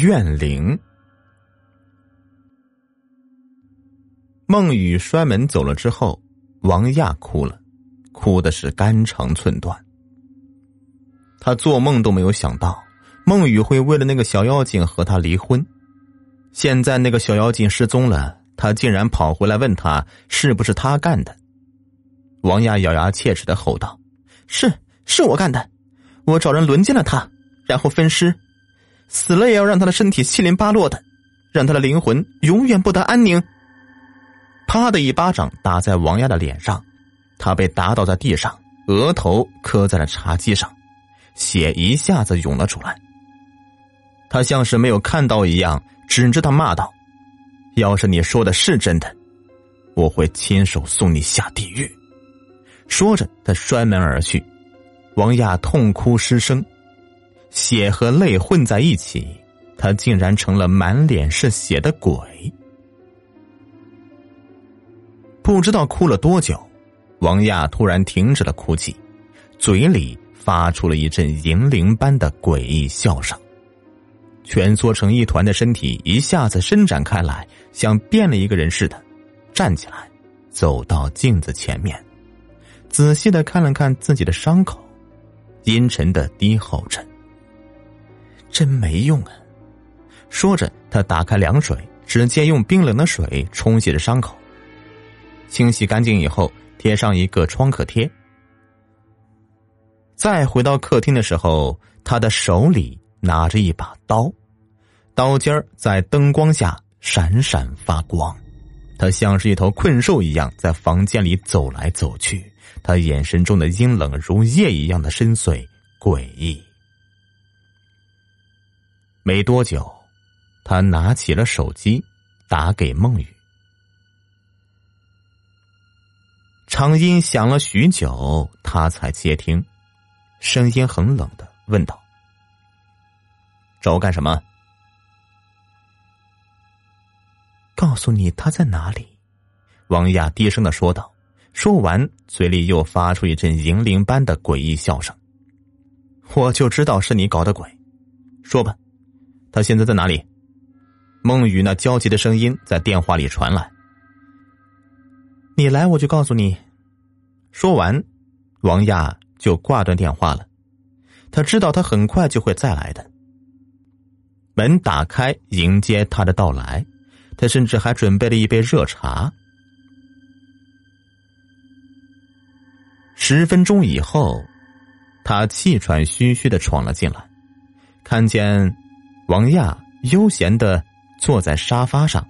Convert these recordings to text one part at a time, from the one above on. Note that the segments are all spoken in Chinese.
怨灵。孟雨摔门走了之后，王亚哭了，哭的是肝肠寸断。他做梦都没有想到，孟雨会为了那个小妖精和他离婚。现在那个小妖精失踪了，他竟然跑回来问他是不是他干的。王亚咬牙切齿的吼道：“是，是我干的，我找人轮奸了他，然后分尸，死了也要让他的身体七零八落的，让他的灵魂永远不得安宁。”啪的一巴掌打在王亚的脸上，他被打倒在地上，额头磕在了茶几上，血一下子涌了出来。他像是没有看到一样，指着他骂道：“要是你说的是真的，我会亲手送你下地狱。”说着，他摔门而去。王亚痛哭失声，血和泪混在一起，他竟然成了满脸是血的鬼。不知道哭了多久，王亚突然停止了哭泣，嘴里发出了一阵银铃般的诡异笑声，蜷缩成一团的身体一下子伸展开来，像变了一个人似的，站起来，走到镜子前面，仔细的看了看自己的伤口，阴沉的低吼着：“真没用啊！”说着，他打开凉水，直接用冰冷的水冲洗着伤口。清洗干净以后，贴上一个创可贴。再回到客厅的时候，他的手里拿着一把刀，刀尖儿在灯光下闪闪发光。他像是一头困兽一样在房间里走来走去，他眼神中的阴冷如夜一样的深邃诡异。没多久，他拿起了手机，打给孟雨。长音响了许久，他才接听，声音很冷的问道：“找我干什么？”告诉你他在哪里。”王亚低声的说道。说完，嘴里又发出一阵银铃般的诡异笑声。“我就知道是你搞的鬼，说吧，他现在在哪里？”孟雨那焦急的声音在电话里传来。“你来，我就告诉你。”说完，王亚就挂断电话了。他知道他很快就会再来的。门打开，迎接他的到来。他甚至还准备了一杯热茶。十分钟以后，他气喘吁吁的闯了进来，看见王亚悠闲的坐在沙发上，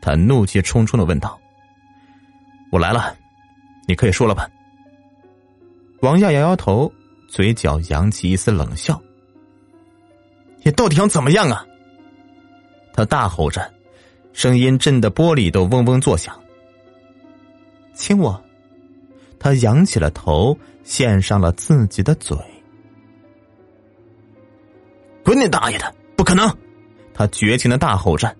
他怒气冲冲的问道：“我来了。”你可以说了吧。王亚摇摇头，嘴角扬起一丝冷笑。你到底想怎么样啊？他大吼着，声音震得玻璃都嗡嗡作响。亲我。他仰起了头，献上了自己的嘴。滚你大爷的！不可能！他绝情的大吼着。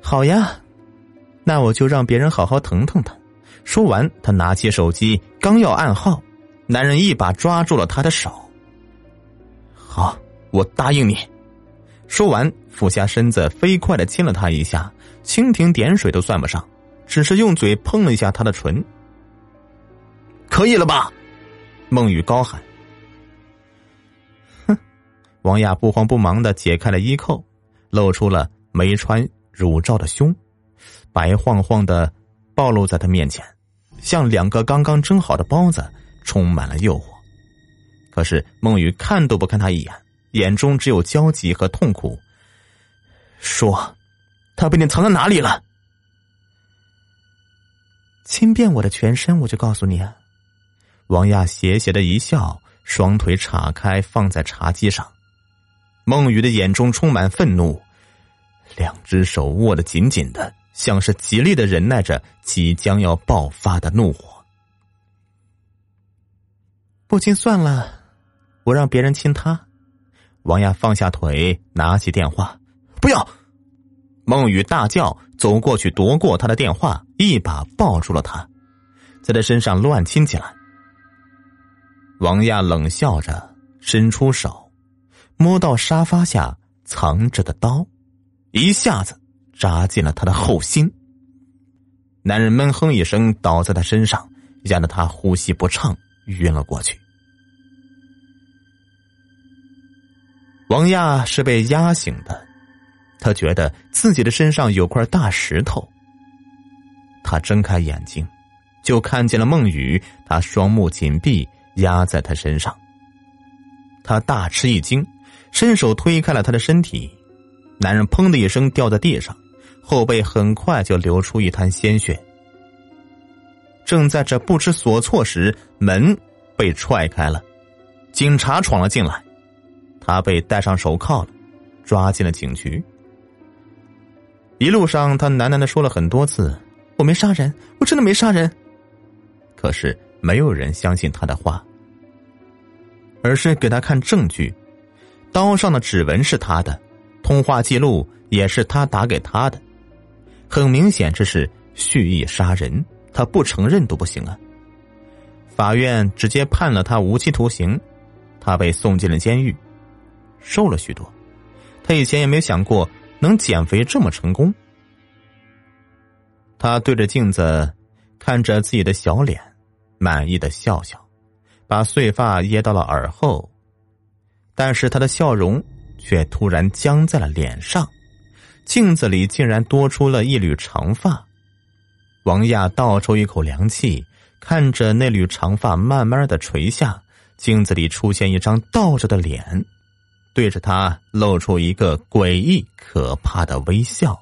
好呀，那我就让别人好好疼疼他。说完，他拿起手机，刚要按号，男人一把抓住了他的手。好，我答应你。说完，俯下身子，飞快的亲了他一下，蜻蜓点水都算不上，只是用嘴碰了一下他的唇。可以了吧？孟雨高喊。王亚不慌不忙的解开了衣扣，露出了没穿乳罩的胸，白晃晃的暴露在他面前。像两个刚刚蒸好的包子，充满了诱惑。可是孟雨看都不看他一眼，眼中只有焦急和痛苦。说：“他被你藏在哪里了？”亲遍我的全身，我就告诉你啊。王亚斜斜的一笑，双腿岔开放在茶几上。孟雨的眼中充满愤怒，两只手握得紧紧的。像是极力的忍耐着即将要爆发的怒火。不亲算了，我让别人亲他。王亚放下腿，拿起电话，不要！孟雨大叫，走过去夺过他的电话，一把抱住了他，在他身上乱亲起来。王亚冷笑着，伸出手，摸到沙发下藏着的刀，一下子扎进了他的后心。男人闷哼一声，倒在他身上，压得他呼吸不畅，晕了过去。王亚是被压醒的，他觉得自己的身上有块大石头。他睁开眼睛，就看见了孟雨，他双目紧闭，压在他身上。他大吃一惊，伸手推开了他的身体，男人砰的一声掉在地上，后背很快就流出一滩鲜血。正在这不知所措时，门被踹开了，警察闯了进来。他被戴上手铐了，抓进了警局。一路上，他喃喃的说了很多次：“我没杀人，我真的没杀人。”可是没有人相信他的话，而是给他看证据：刀上的指纹是他的，通话记录也是他打给他的。很明显，这是蓄意杀人，他不承认都不行啊。法院直接判了他无期徒刑，他被送进了监狱。瘦了许多，他以前也没有想过能减肥这么成功。他对着镜子看着自己的小脸，满意的笑笑，把碎发掖到了耳后，但是他的笑容却突然僵在了脸上，镜子里竟然多出了一缕长发。王亚倒抽一口凉气，看着那缕长发慢慢的垂下，镜子里出现一张倒着的脸。对着他露出一个诡异可怕的微笑，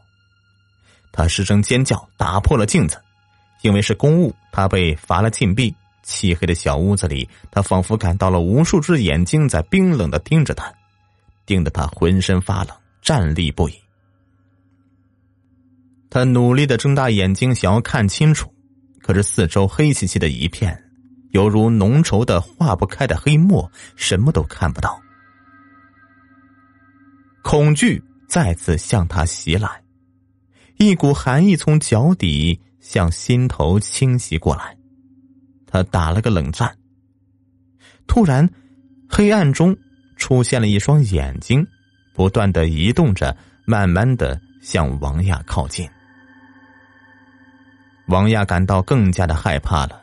他失声尖叫，打破了镜子。因为是公务，他被罚了禁闭。漆黑的小屋子里，他仿佛感到了无数只眼睛在冰冷的盯着他，盯得他浑身发冷，战栗不已。他努力的睁大眼睛，想要看清楚，可是四周黑漆漆的一片，犹如浓稠的化不开的黑墨，什么都看不到。恐惧再次向他袭来，一股寒意从脚底向心头侵袭过来，他打了个冷战。突然，黑暗中出现了一双眼睛，不断的移动着，慢慢的向王亚靠近。王亚感到更加的害怕了，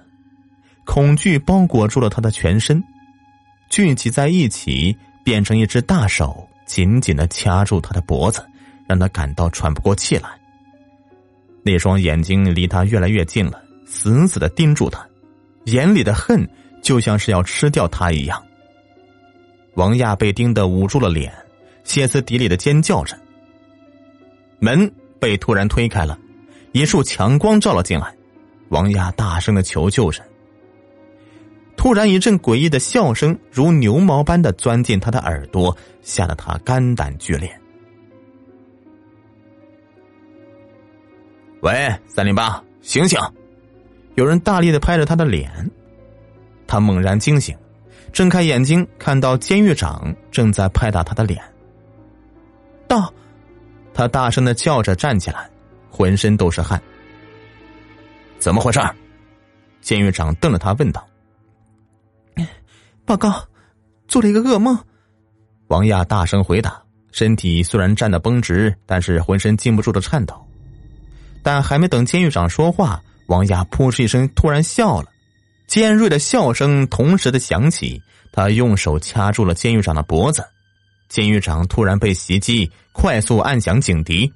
恐惧包裹住了他的全身，聚集在一起，变成一只大手。紧紧的掐住他的脖子，让他感到喘不过气来。那双眼睛离他越来越近了，死死的盯住他，眼里的恨就像是要吃掉他一样。王亚被盯得捂住了脸，歇斯底里的尖叫着。门被突然推开了，一束强光照了进来，王亚大声的求救着。突然，一阵诡异的笑声如牛毛般的钻进他的耳朵，吓得他肝胆俱裂。喂，三零八，醒醒！有人大力的拍着他的脸，他猛然惊醒，睁开眼睛，看到监狱长正在拍打他的脸。到，他大声的叫着站起来，浑身都是汗。怎么回事？监狱长瞪着他问道。报告，做了一个噩梦。王亚大声回答，身体虽然站得绷直，但是浑身禁不住的颤抖。但还没等监狱长说话，王亚扑哧一声突然笑了，尖锐的笑声同时的响起。他用手掐住了监狱长的脖子，监狱长突然被袭击，快速按响警笛。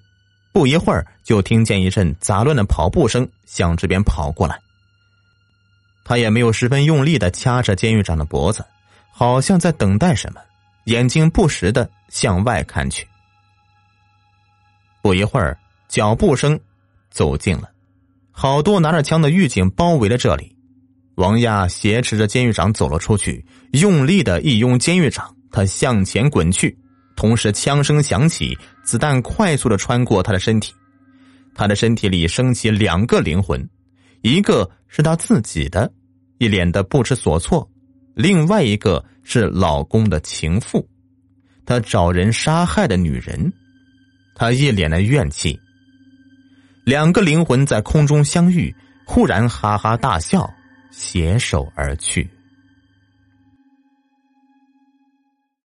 不一会儿，就听见一阵杂乱的跑步声向这边跑过来。他也没有十分用力的掐着监狱长的脖子，好像在等待什么，眼睛不时的向外看去。不一会儿，脚步声走近了，好多拿着枪的狱警包围了这里。王亚挟持着监狱长走了出去，用力的一拥监狱长，他向前滚去，同时枪声响起，子弹快速的穿过他的身体，他的身体里升起两个灵魂。一个是他自己的，一脸的不知所措；另外一个是老公的情妇，他找人杀害的女人，他一脸的怨气。两个灵魂在空中相遇，忽然哈哈大笑，携手而去。